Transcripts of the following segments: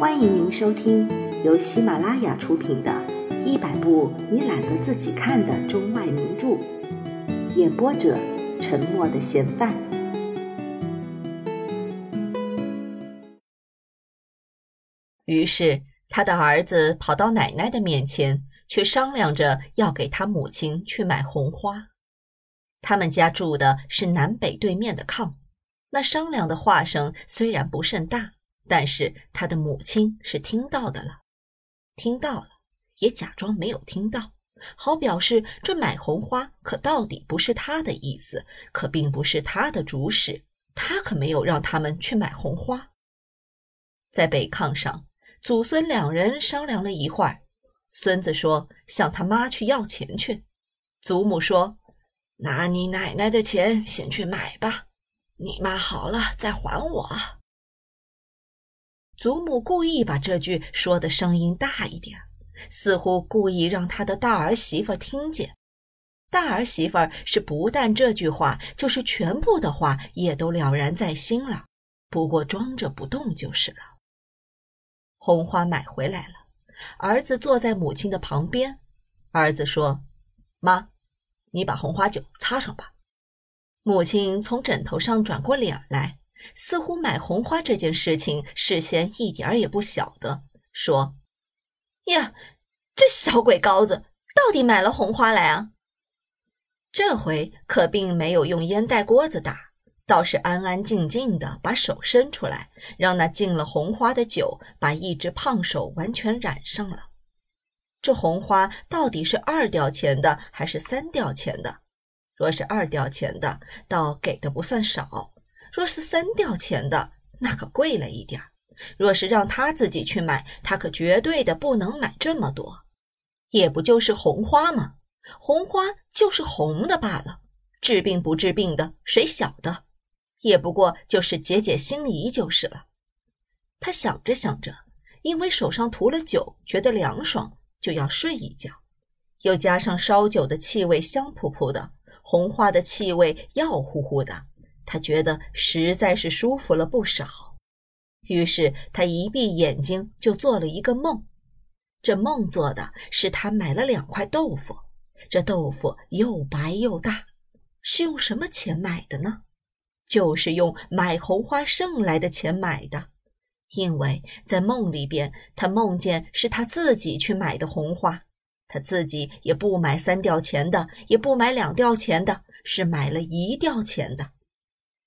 欢迎您收听由喜马拉雅出品的《一百部你懒得自己看的中外名著》，演播者：沉默的嫌犯。于是，他的儿子跑到奶奶的面前，去商量着要给他母亲去买红花。他们家住的是南北对面的炕，那商量的话声虽然不甚大，但是他的母亲是听到的了，听到了，也假装没有听到，好表示这买红花可到底不是他的意思，可并不是他的主使，他可没有让他们去买红花。在北炕上，祖孙两人商量了一会儿，孙子说向他妈去要钱去，祖母说。拿你奶奶的钱先去买吧，你妈好了再还我。祖母故意把这句说的声音大一点，似乎故意让他的大儿媳妇听见。大儿媳妇是不但这句话，就是全部的话也都了然在心了，不过装着不动就是了。红花买回来了，儿子坐在母亲的旁边，儿子说：“妈。”你把红花酒擦上吧。母亲从枕头上转过脸来，似乎买红花这件事情事先一点儿也不晓得，说：“呀，这小鬼羔子到底买了红花来啊？”这回可并没有用烟袋锅子打，倒是安安静静的把手伸出来，让那进了红花的酒把一只胖手完全染上了。这红花到底是二吊钱的还是三吊钱的？若是二吊钱的，倒给的不算少；若是三吊钱的，那可贵了一点若是让他自己去买，他可绝对的不能买这么多。也不就是红花吗？红花就是红的罢了，治病不治病的，谁晓得？也不过就是解解心疑就是了。他想着想着，因为手上涂了酒，觉得凉爽。就要睡一觉，又加上烧酒的气味香扑扑的，红花的气味药乎乎的，他觉得实在是舒服了不少。于是他一闭眼睛就做了一个梦，这梦做的是他买了两块豆腐，这豆腐又白又大，是用什么钱买的呢？就是用买红花剩来的钱买的。因为在梦里边，他梦见是他自己去买的红花，他自己也不买三吊钱的，也不买两吊钱的，是买了一吊钱的。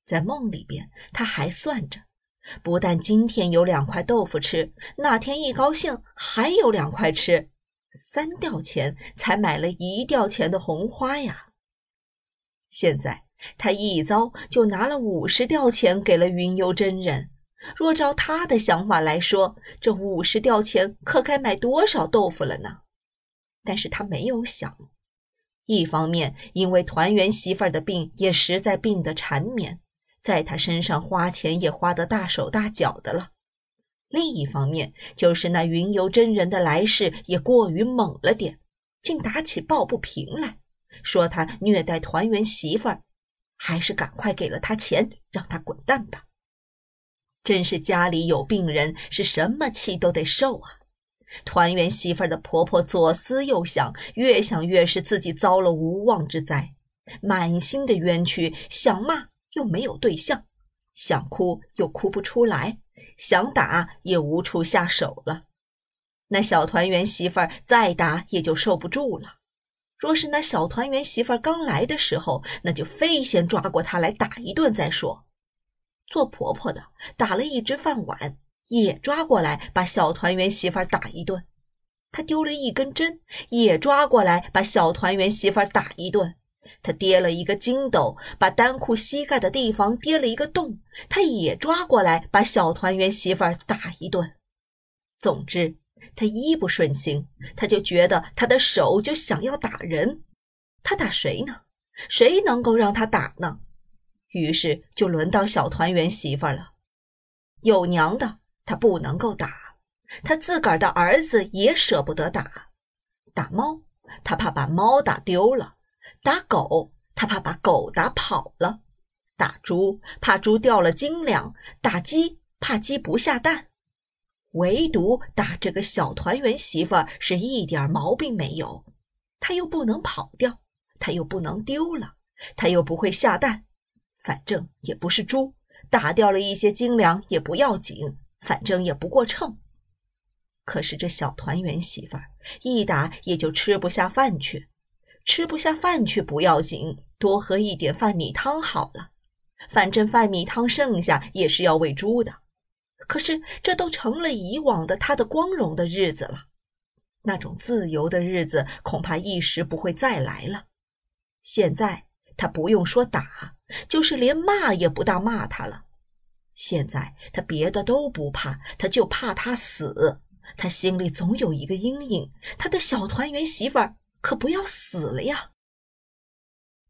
在梦里边，他还算着，不但今天有两块豆腐吃，那天一高兴还有两块吃，三吊钱才买了一吊钱的红花呀。现在他一遭就拿了五十吊钱给了云游真人。若照他的想法来说，这五十吊钱可该买多少豆腐了呢？但是他没有想，一方面因为团圆媳妇的病也实在病得缠绵，在他身上花钱也花得大手大脚的了；另一方面就是那云游真人的来势也过于猛了点，竟打起抱不平来，说他虐待团圆媳妇儿，还是赶快给了他钱，让他滚蛋吧。真是家里有病人，是什么气都得受啊！团圆媳妇儿的婆婆左思右想，越想越是自己遭了无妄之灾，满心的冤屈，想骂又没有对象，想哭又哭不出来，想打也无处下手了。那小团圆媳妇儿再打也就受不住了。若是那小团圆媳妇儿刚来的时候，那就非先抓过她来打一顿再说。做婆婆的打了一只饭碗，也抓过来把小团圆媳妇儿打一顿；他丢了一根针，也抓过来把小团圆媳妇儿打一顿；他跌了一个筋斗，把单裤膝盖的地方跌了一个洞，他也抓过来把小团圆媳妇儿打一顿。总之，他一不顺心，他就觉得他的手就想要打人。他打谁呢？谁能够让他打呢？于是就轮到小团圆媳妇儿了，有娘的他不能够打，他自个儿的儿子也舍不得打。打猫，他怕把猫打丢了；打狗，他怕把狗打跑了；打猪，怕猪掉了斤两；打鸡，怕鸡不下蛋。唯独打这个小团圆媳妇儿是一点毛病没有。他又不能跑掉，他又不能丢了，他又不会下蛋，反正也不是猪，打掉了一些斤两也不要紧，反正也不过秤。可是这小团圆媳妇儿一打也就吃不下饭去，吃不下饭去不要紧，多喝一点饭米汤好了，反正饭米汤剩下也是要喂猪的。可是这都成了以往的他的光荣的日子了。那种自由的日子恐怕一时不会再来了。现在他不用说打，就是连骂也不大骂他了。现在他别的都不怕，他就怕他死。他心里总有一个阴影，他的小团圆媳妇儿可不要死了呀。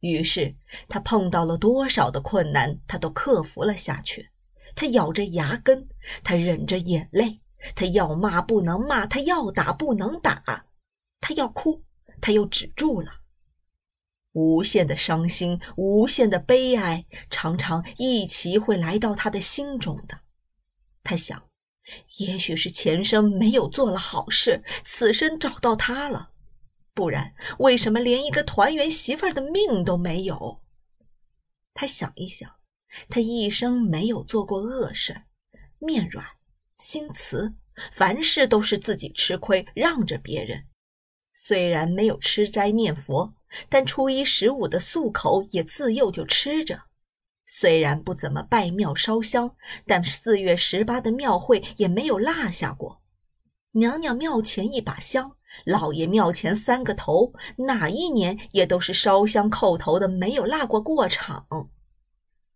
于是他碰到了多少的困难，他都克服了下去。他咬着牙根，他忍着眼泪。他要骂不能骂，他要打不能打，他要哭，他又止住了。无限的伤心，无限的悲哀，常常一起会来到他的心中的。他想，也许是前生没有做了好事，此生找到他了，不然为什么连一个团圆媳妇儿的命都没有？他想一想，他一生没有做过恶事，面软。心慈，凡事都是自己吃亏，让着别人。虽然没有吃斋念佛，但初一十五的素口也自幼就吃着。虽然不怎么拜庙烧香，但四月十八的庙会也没有落下过。娘娘庙前一把香，老爷庙前三个头，哪一年也都是烧香叩头的，没有落过过场。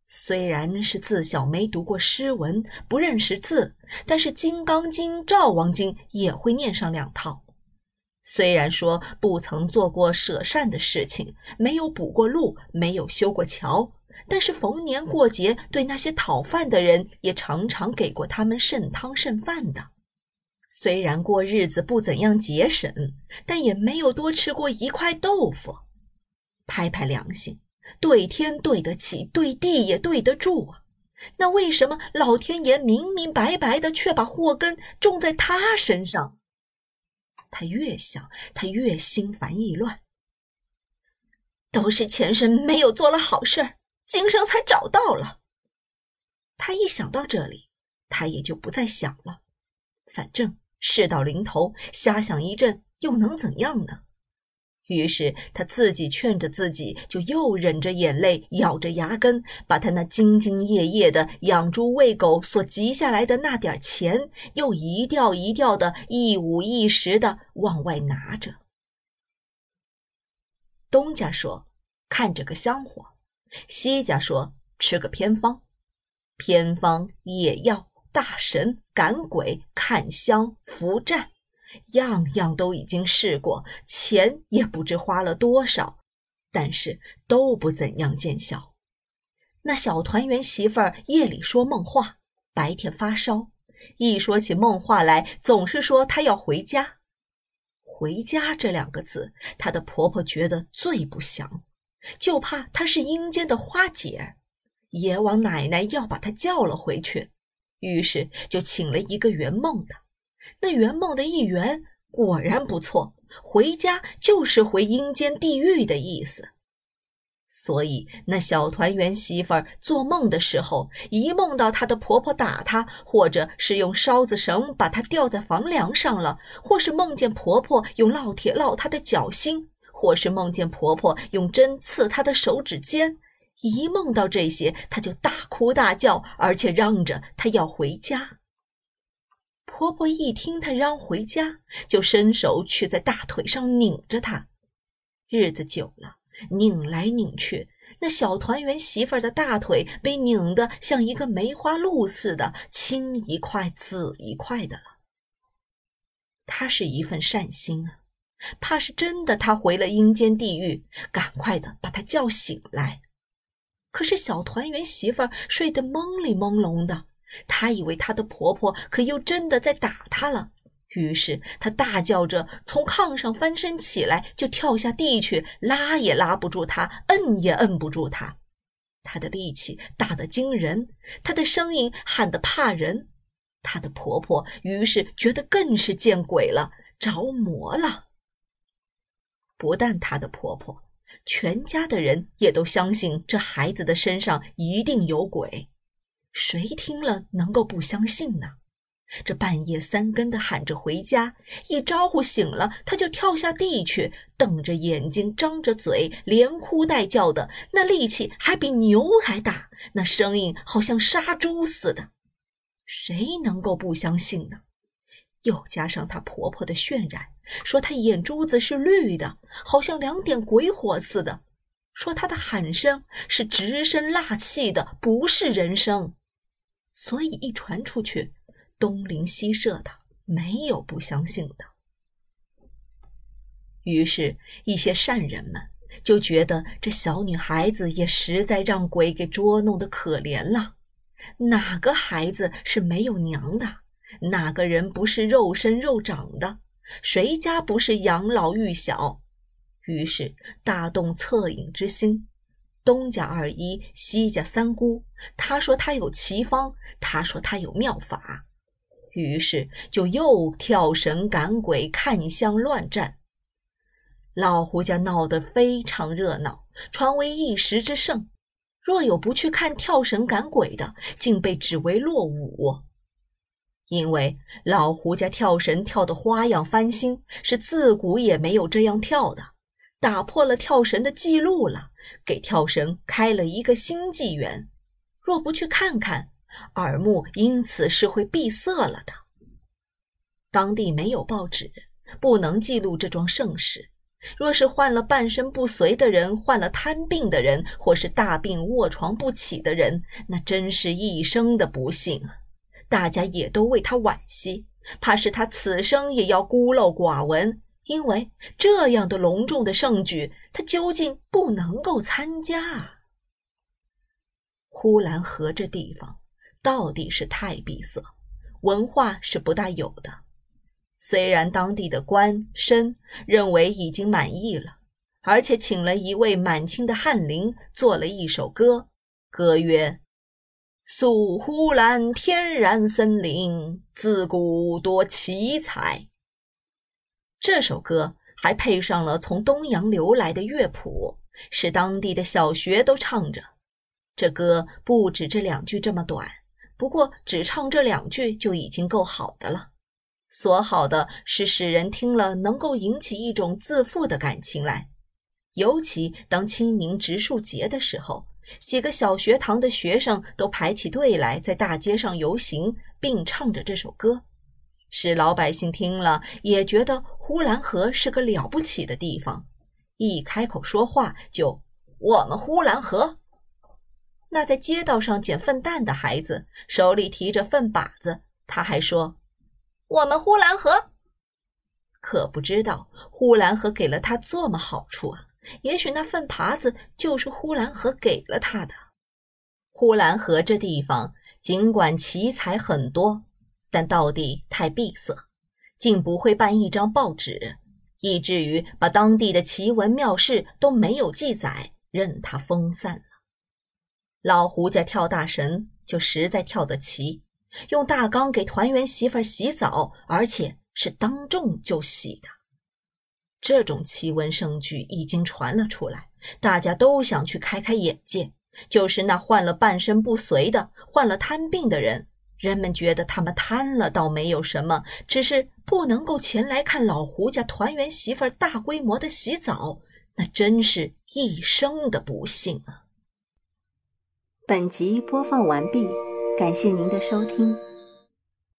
虽然是自小没读过诗文，不认识字，但是《金刚经》《赵王经》也会念上两套。虽然说不曾做过舍善的事情，没有补过路，没有修过桥，但是逢年过节对那些讨饭的人，也常常给过他们剩汤剩饭的。虽然过日子不怎样节省，但也没有多吃过一块豆腐。拍拍良心。对天对得起，对地也对得住啊！那为什么老天爷明明白白的，却把祸根种在他身上？他越想，他越心烦意乱。都是前生没有做了好事儿，今生才找到了。他一想到这里，他也就不再想了。反正事到临头，瞎想一阵又能怎样呢？于是他自己劝着自己，就又忍着眼泪，咬着牙根，把他那兢兢业业的养猪喂狗所积下来的那点钱，又一吊一吊的，一五一十的往外拿着。东家说看着个香火，西家说吃个偏方，偏方、也要、大神、赶鬼、看香、扶战。样样都已经试过，钱也不知花了多少，但是都不怎样见效。那小团圆媳妇儿夜里说梦话，白天发烧，一说起梦话来，总是说她要回家。回家这两个字，她的婆婆觉得最不祥，就怕她是阴间的花姐，阎王奶奶要把她叫了回去，于是就请了一个圆梦的。那圆梦的一圆果然不错，回家就是回阴间地狱的意思。所以那小团圆媳妇儿做梦的时候，一梦到她的婆婆打她，或者是用烧子绳把她吊在房梁上了，或是梦见婆婆用烙铁烙她的脚心，或是梦见婆婆用针刺她的手指尖，一梦到这些，她就大哭大叫，而且嚷着她要回家。婆婆一听她嚷回家，就伸手去在大腿上拧着她。日子久了，拧来拧去，那小团圆媳妇儿的大腿被拧得像一个梅花鹿似的，青一块紫一块的了。她是一份善心啊，怕是真的，她回了阴间地狱，赶快的把她叫醒来。可是小团圆媳妇儿睡得懵里朦胧的。她以为她的婆婆可又真的在打她了，于是她大叫着从炕上翻身起来，就跳下地去，拉也拉不住她，摁也摁不住她。她的力气大得惊人，她的声音喊得怕人。她的婆婆于是觉得更是见鬼了，着魔了。不但她的婆婆，全家的人也都相信这孩子的身上一定有鬼。谁听了能够不相信呢？这半夜三更的喊着回家，一招呼醒了，他就跳下地去，瞪着眼睛，张着嘴，连哭带叫的，那力气还比牛还大，那声音好像杀猪似的。谁能够不相信呢？又加上她婆婆的渲染，说她眼珠子是绿的，好像两点鬼火似的；说她的喊声是直声辣气的，不是人声。所以一传出去，东邻西舍的没有不相信的。于是，一些善人们就觉得这小女孩子也实在让鬼给捉弄的可怜了。哪个孩子是没有娘的？哪个人不是肉身肉长的？谁家不是养老育小？于是大动恻隐之心。东家二姨，西家三姑，他说他有奇方，他说他有妙法，于是就又跳神赶鬼，看相乱战。老胡家闹得非常热闹，传为一时之盛。若有不去看跳神赶鬼的，竟被指为落伍。因为老胡家跳神跳的花样翻新，是自古也没有这样跳的。打破了跳神的记录了，给跳神开了一个新纪元。若不去看看，耳目因此是会闭塞了的。当地没有报纸，不能记录这桩盛事。若是患了半身不遂的人，患了瘫病的人，或是大病卧床不起的人，那真是一生的不幸啊！大家也都为他惋惜，怕是他此生也要孤陋寡闻。因为这样的隆重的盛举，他究竟不能够参加。呼兰河这地方到底是太闭塞，文化是不大有的。虽然当地的官绅认为已经满意了，而且请了一位满清的翰林做了一首歌，歌曰：“素呼兰天然森林，自古多奇才。”这首歌还配上了从东洋流来的乐谱，使当地的小学都唱着。这歌不止这两句这么短，不过只唱这两句就已经够好的了。所好的是使人听了能够引起一种自负的感情来。尤其当清明植树节的时候，几个小学堂的学生都排起队来，在大街上游行，并唱着这首歌。使老百姓听了也觉得呼兰河是个了不起的地方，一开口说话就“我们呼兰河”。那在街道上捡粪蛋的孩子手里提着粪把子，他还说“我们呼兰河”。可不知道呼兰河给了他这么好处啊！也许那粪耙子就是呼兰河给了他的。呼兰河这地方尽管奇才很多。但到底太闭塞，竟不会办一张报纸，以至于把当地的奇闻妙事都没有记载，任它风散了。老胡家跳大神就实在跳得奇，用大缸给团圆媳妇洗澡，而且是当众就洗的。这种奇闻盛举已经传了出来，大家都想去开开眼界。就是那患了半身不遂的、患了瘫病的人。人们觉得他们瘫了倒没有什么，只是不能够前来看老胡家团圆媳妇大规模的洗澡，那真是一生的不幸啊！本集播放完毕，感谢您的收听。